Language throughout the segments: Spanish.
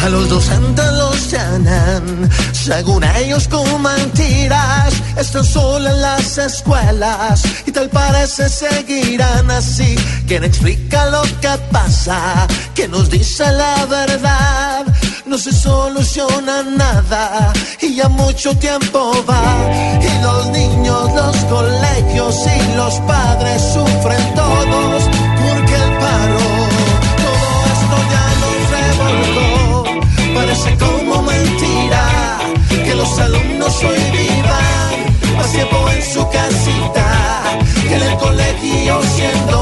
A los docentes los llenan, según ellos con mentiras, están solo en las escuelas y tal parece seguirán así. Quien explica lo que pasa, que nos dice la verdad, no se soluciona nada y ya mucho tiempo va. Y los niños, los colegios y los padres sufren todos porque el paro, todo esto ya nos revolcó. Parece como mentira que los alumnos hoy vivan más tiempo en su casita que en el colegio siendo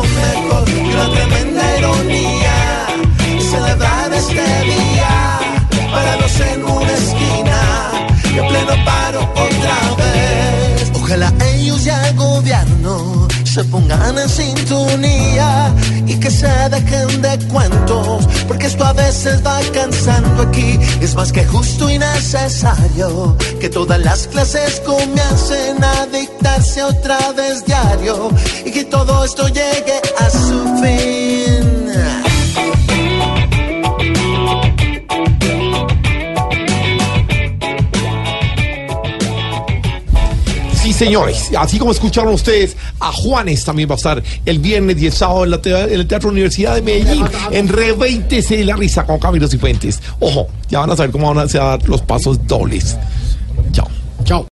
Ya el gobierno se pongan en sintonía y que se dejen de cuentos, porque esto a veces va cansando aquí. Es más que justo y necesario que todas las clases comiencen a dictarse otra vez diario y que todo esto llegue a su fin. Señores, así como escucharon ustedes, a Juanes también va a estar el viernes y el sábado en, la el Teatro Universidad de Medellín, en Re 20 de la risa con Camilo Cifuentes. Ojo, ya van a saber cómo van a ser los pasos dobles. Chao. Chao.